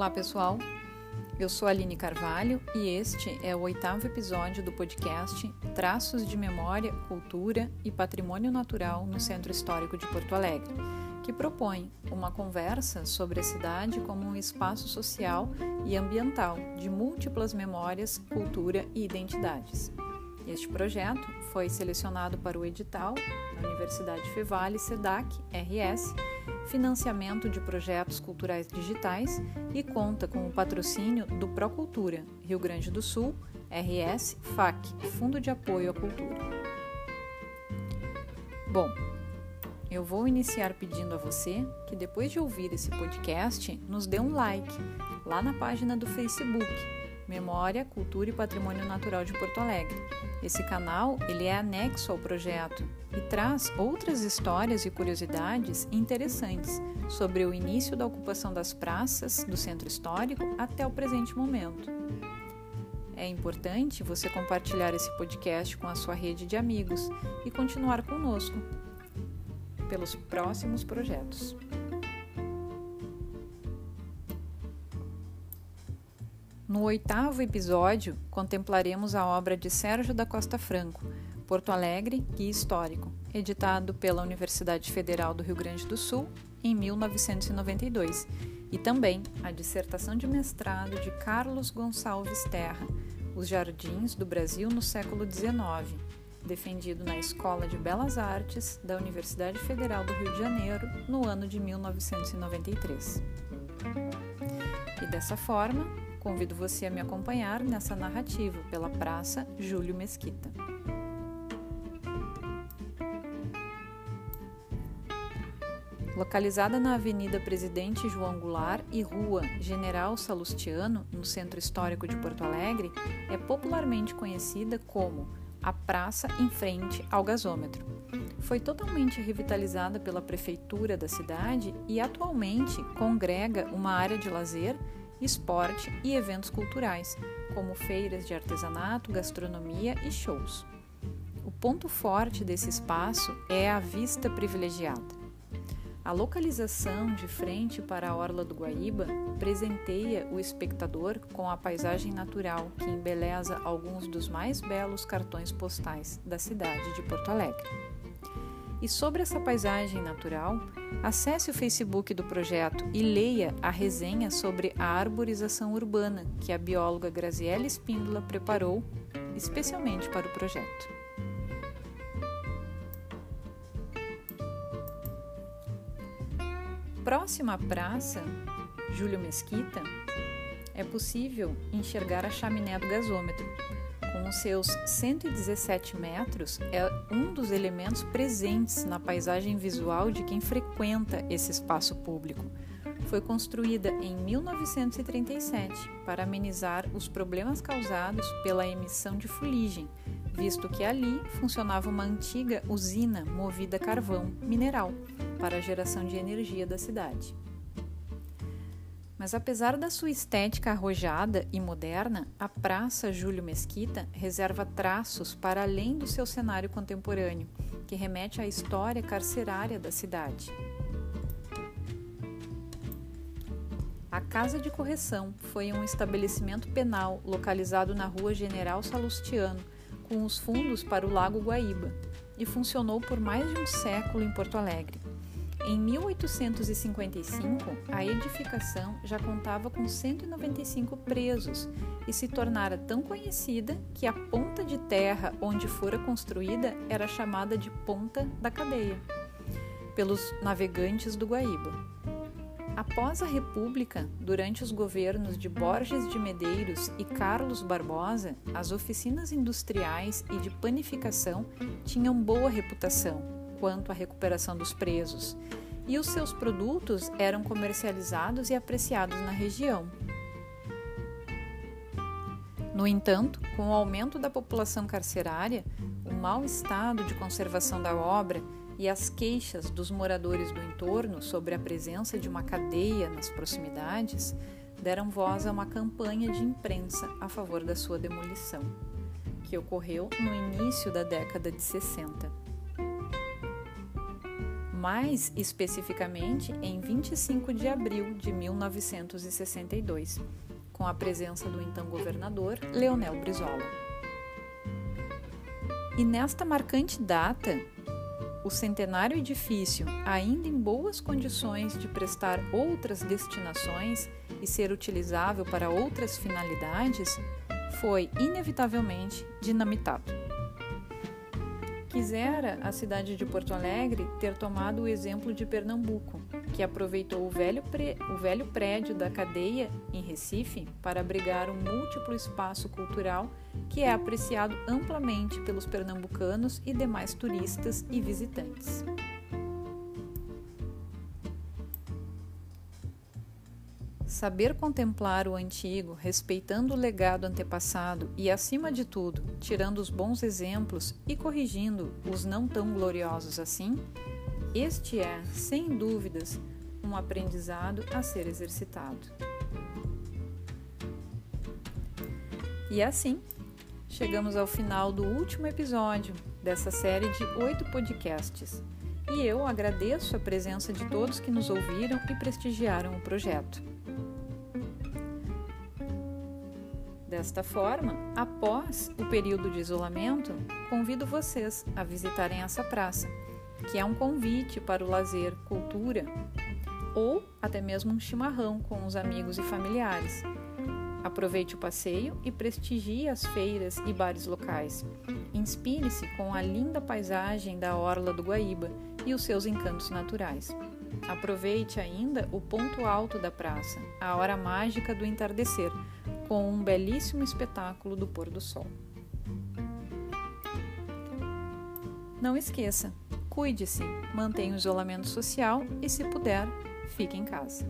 Olá, pessoal. Eu sou Aline Carvalho e este é o oitavo episódio do podcast Traços de Memória, Cultura e Patrimônio Natural no Centro Histórico de Porto Alegre, que propõe uma conversa sobre a cidade como um espaço social e ambiental de múltiplas memórias, cultura e identidades. Este projeto foi selecionado para o edital da Universidade Fevale SEDAC RS, financiamento de projetos culturais digitais e conta com o patrocínio do Procultura, Rio Grande do Sul, RS FAC, Fundo de Apoio à Cultura. Bom, eu vou iniciar pedindo a você que depois de ouvir esse podcast, nos dê um like lá na página do Facebook Memória, Cultura e Patrimônio Natural de Porto Alegre. Esse canal ele é anexo ao projeto e traz outras histórias e curiosidades interessantes sobre o início da ocupação das praças do centro histórico até o presente momento. É importante você compartilhar esse podcast com a sua rede de amigos e continuar conosco pelos próximos projetos. No oitavo episódio, contemplaremos a obra de Sérgio da Costa Franco, Porto Alegre, Guia Histórico, editado pela Universidade Federal do Rio Grande do Sul em 1992, e também a dissertação de mestrado de Carlos Gonçalves Terra, Os Jardins do Brasil no século XIX, defendido na Escola de Belas Artes da Universidade Federal do Rio de Janeiro no ano de 1993. E dessa forma, Convido você a me acompanhar nessa narrativa pela Praça Júlio Mesquita. Localizada na Avenida Presidente João Goulart e Rua General Salustiano, no centro histórico de Porto Alegre, é popularmente conhecida como a Praça em Frente ao Gasômetro. Foi totalmente revitalizada pela prefeitura da cidade e atualmente congrega uma área de lazer esporte e eventos culturais, como feiras de artesanato, gastronomia e shows. O ponto forte desse espaço é a vista privilegiada. A localização de frente para a orla do Guaíba presenteia o espectador com a paisagem natural que embeleza alguns dos mais belos cartões postais da cidade de Porto Alegre. E sobre essa paisagem natural, acesse o Facebook do projeto e leia a resenha sobre a arborização urbana que a bióloga Graziella Espíndola preparou especialmente para o projeto. Próxima à praça, Júlio Mesquita, é possível enxergar a chaminé do gasômetro, com os seus 117 metros, é um dos elementos presentes na paisagem visual de quem frequenta esse espaço público. Foi construída em 1937 para amenizar os problemas causados pela emissão de fuligem, visto que ali funcionava uma antiga usina movida a carvão mineral para a geração de energia da cidade. Mas apesar da sua estética arrojada e moderna, a Praça Júlio Mesquita reserva traços para além do seu cenário contemporâneo, que remete à história carcerária da cidade. A Casa de Correção foi um estabelecimento penal localizado na Rua General Salustiano, com os fundos para o Lago Guaíba, e funcionou por mais de um século em Porto Alegre. Em 1855, a edificação já contava com 195 presos e se tornara tão conhecida que a ponta de terra onde fora construída era chamada de Ponta da Cadeia, pelos navegantes do Guaíba. Após a República, durante os governos de Borges de Medeiros e Carlos Barbosa, as oficinas industriais e de panificação tinham boa reputação quanto à recuperação dos presos, e os seus produtos eram comercializados e apreciados na região. No entanto, com o aumento da população carcerária, o mau estado de conservação da obra e as queixas dos moradores do entorno sobre a presença de uma cadeia nas proximidades deram voz a uma campanha de imprensa a favor da sua demolição, que ocorreu no início da década de 60. Mais especificamente em 25 de abril de 1962, com a presença do então governador Leonel Brizola. E nesta marcante data, o centenário edifício, ainda em boas condições de prestar outras destinações e ser utilizável para outras finalidades, foi inevitavelmente dinamitado. Quisera a cidade de Porto Alegre ter tomado o exemplo de Pernambuco, que aproveitou o velho, o velho prédio da cadeia em Recife para abrigar um múltiplo espaço cultural que é apreciado amplamente pelos pernambucanos e demais turistas e visitantes. Saber contemplar o antigo, respeitando o legado antepassado e, acima de tudo, tirando os bons exemplos e corrigindo os não tão gloriosos assim, este é, sem dúvidas, um aprendizado a ser exercitado. E assim, chegamos ao final do último episódio dessa série de oito podcasts. E eu agradeço a presença de todos que nos ouviram e prestigiaram o projeto. Desta forma, após o período de isolamento, convido vocês a visitarem essa praça, que é um convite para o lazer, cultura ou até mesmo um chimarrão com os amigos e familiares. Aproveite o passeio e prestigie as feiras e bares locais. Inspire-se com a linda paisagem da Orla do Guaíba e os seus encantos naturais. Aproveite ainda o ponto alto da praça, a hora mágica do entardecer, com um belíssimo espetáculo do pôr do sol. Não esqueça, cuide-se, mantenha o isolamento social e, se puder, fique em casa.